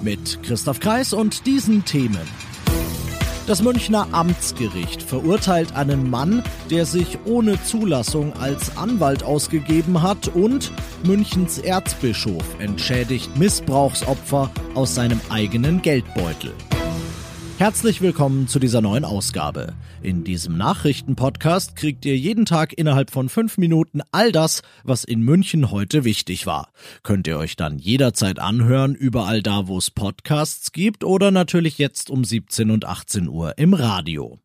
Mit Christoph Kreis und diesen Themen. Das Münchner Amtsgericht verurteilt einen Mann, der sich ohne Zulassung als Anwalt ausgegeben hat und Münchens Erzbischof entschädigt Missbrauchsopfer aus seinem eigenen Geldbeutel. Herzlich willkommen zu dieser neuen Ausgabe. In diesem Nachrichtenpodcast kriegt ihr jeden Tag innerhalb von fünf Minuten all das, was in München heute wichtig war. Könnt ihr euch dann jederzeit anhören, überall da, wo es Podcasts gibt oder natürlich jetzt um 17 und 18 Uhr im Radio.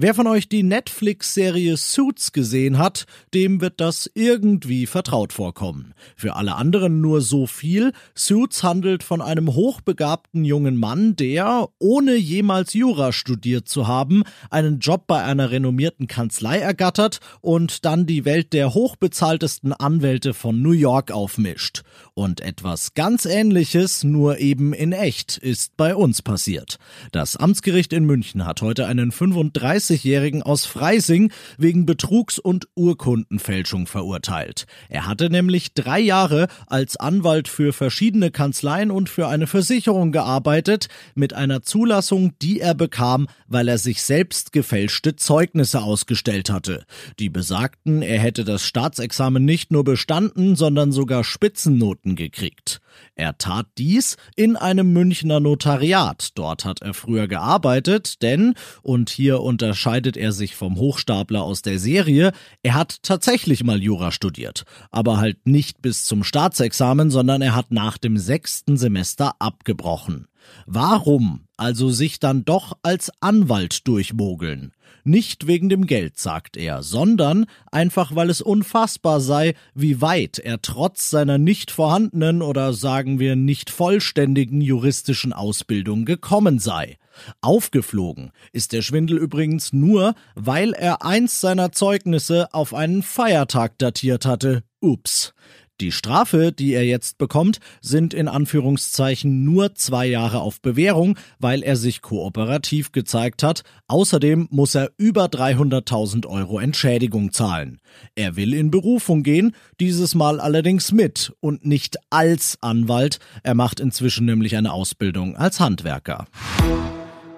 Wer von euch die Netflix-Serie Suits gesehen hat, dem wird das irgendwie vertraut vorkommen. Für alle anderen nur so viel. Suits handelt von einem hochbegabten jungen Mann, der, ohne jemals Jura studiert zu haben, einen Job bei einer renommierten Kanzlei ergattert und dann die Welt der hochbezahltesten Anwälte von New York aufmischt. Und etwas ganz ähnliches, nur eben in echt, ist bei uns passiert. Das Amtsgericht in München hat heute einen 35 20-Jährigen aus Freising wegen Betrugs und Urkundenfälschung verurteilt. Er hatte nämlich drei Jahre als Anwalt für verschiedene Kanzleien und für eine Versicherung gearbeitet, mit einer Zulassung, die er bekam, weil er sich selbst gefälschte Zeugnisse ausgestellt hatte. Die besagten, er hätte das Staatsexamen nicht nur bestanden, sondern sogar Spitzennoten gekriegt. Er tat dies in einem Münchner Notariat. Dort hat er früher gearbeitet, denn, und hier unter unterscheidet er sich vom Hochstapler aus der Serie. Er hat tatsächlich mal Jura studiert, aber halt nicht bis zum Staatsexamen, sondern er hat nach dem sechsten Semester abgebrochen. Warum also sich dann doch als Anwalt durchmogeln? Nicht wegen dem Geld, sagt er, sondern einfach weil es unfassbar sei, wie weit er trotz seiner nicht vorhandenen oder sagen wir nicht vollständigen juristischen Ausbildung gekommen sei. Aufgeflogen ist der Schwindel übrigens nur, weil er eins seiner Zeugnisse auf einen Feiertag datiert hatte. Ups. Die Strafe, die er jetzt bekommt, sind in Anführungszeichen nur zwei Jahre auf Bewährung, weil er sich kooperativ gezeigt hat. Außerdem muss er über 300.000 Euro Entschädigung zahlen. Er will in Berufung gehen, dieses Mal allerdings mit und nicht als Anwalt. Er macht inzwischen nämlich eine Ausbildung als Handwerker.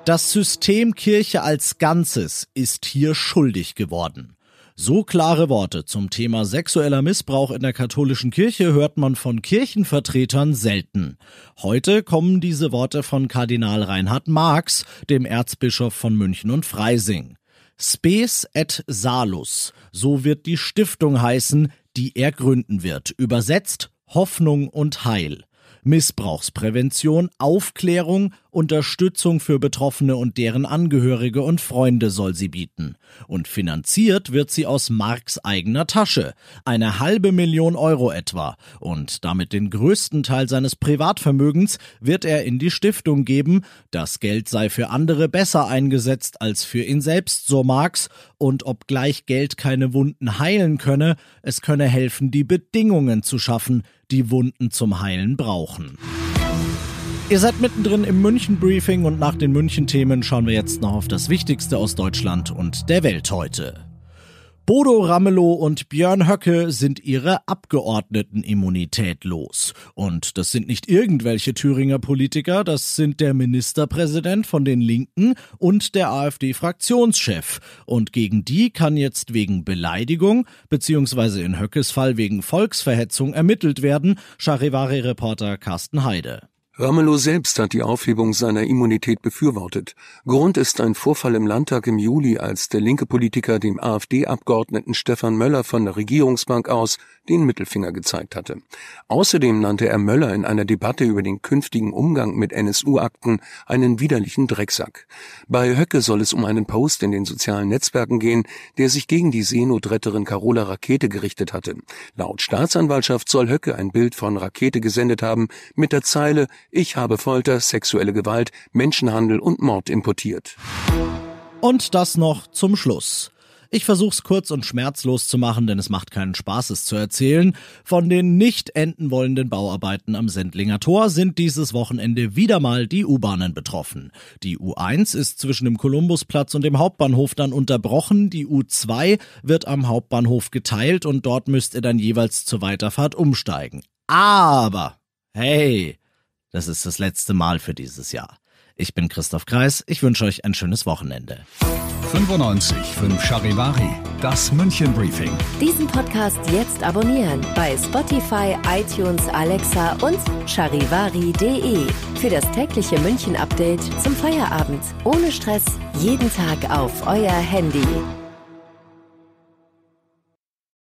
Das System Kirche als Ganzes ist hier schuldig geworden. So klare Worte zum Thema sexueller Missbrauch in der katholischen Kirche hört man von Kirchenvertretern selten. Heute kommen diese Worte von Kardinal Reinhard Marx, dem Erzbischof von München und Freising. Spes et Salus, so wird die Stiftung heißen, die er gründen wird. Übersetzt Hoffnung und Heil. Missbrauchsprävention, Aufklärung, Unterstützung für Betroffene und deren Angehörige und Freunde soll sie bieten. Und finanziert wird sie aus Marks eigener Tasche. Eine halbe Million Euro etwa. Und damit den größten Teil seines Privatvermögens wird er in die Stiftung geben. Das Geld sei für andere besser eingesetzt als für ihn selbst, so Marx. Und obgleich Geld keine Wunden heilen könne, es könne helfen, die Bedingungen zu schaffen, die Wunden zum Heilen brauchen. Ihr seid mittendrin im München-Briefing und nach den München-Themen schauen wir jetzt noch auf das Wichtigste aus Deutschland und der Welt heute. Bodo Ramelow und Björn Höcke sind ihre Abgeordnetenimmunität los. Und das sind nicht irgendwelche Thüringer Politiker, das sind der Ministerpräsident von den Linken und der AfD-Fraktionschef. Und gegen die kann jetzt wegen Beleidigung beziehungsweise in Höckes Fall wegen Volksverhetzung ermittelt werden, Charivari-Reporter Carsten Heide. Ramelow selbst hat die Aufhebung seiner Immunität befürwortet. Grund ist ein Vorfall im Landtag im Juli, als der linke Politiker dem AfD-Abgeordneten Stefan Möller von der Regierungsbank aus den Mittelfinger gezeigt hatte. Außerdem nannte er Möller in einer Debatte über den künftigen Umgang mit NSU-Akten einen widerlichen Drecksack. Bei Höcke soll es um einen Post in den sozialen Netzwerken gehen, der sich gegen die Seenotretterin Carola Rakete gerichtet hatte. Laut Staatsanwaltschaft soll Höcke ein Bild von Rakete gesendet haben mit der Zeile Ich habe Folter, sexuelle Gewalt, Menschenhandel und Mord importiert. Und das noch zum Schluss. Ich versuch's kurz und schmerzlos zu machen, denn es macht keinen Spaß, es zu erzählen. Von den nicht enden wollenden Bauarbeiten am Sendlinger Tor sind dieses Wochenende wieder mal die U-Bahnen betroffen. Die U1 ist zwischen dem Kolumbusplatz und dem Hauptbahnhof dann unterbrochen, die U2 wird am Hauptbahnhof geteilt und dort müsst ihr dann jeweils zur Weiterfahrt umsteigen. Aber, hey, das ist das letzte Mal für dieses Jahr. Ich bin Christoph Kreis, ich wünsche euch ein schönes Wochenende. 95 5 Charivari, das München Briefing. Diesen Podcast jetzt abonnieren bei Spotify, iTunes, Alexa und charivari.de. Für das tägliche München Update zum Feierabend. Ohne Stress, jeden Tag auf euer Handy.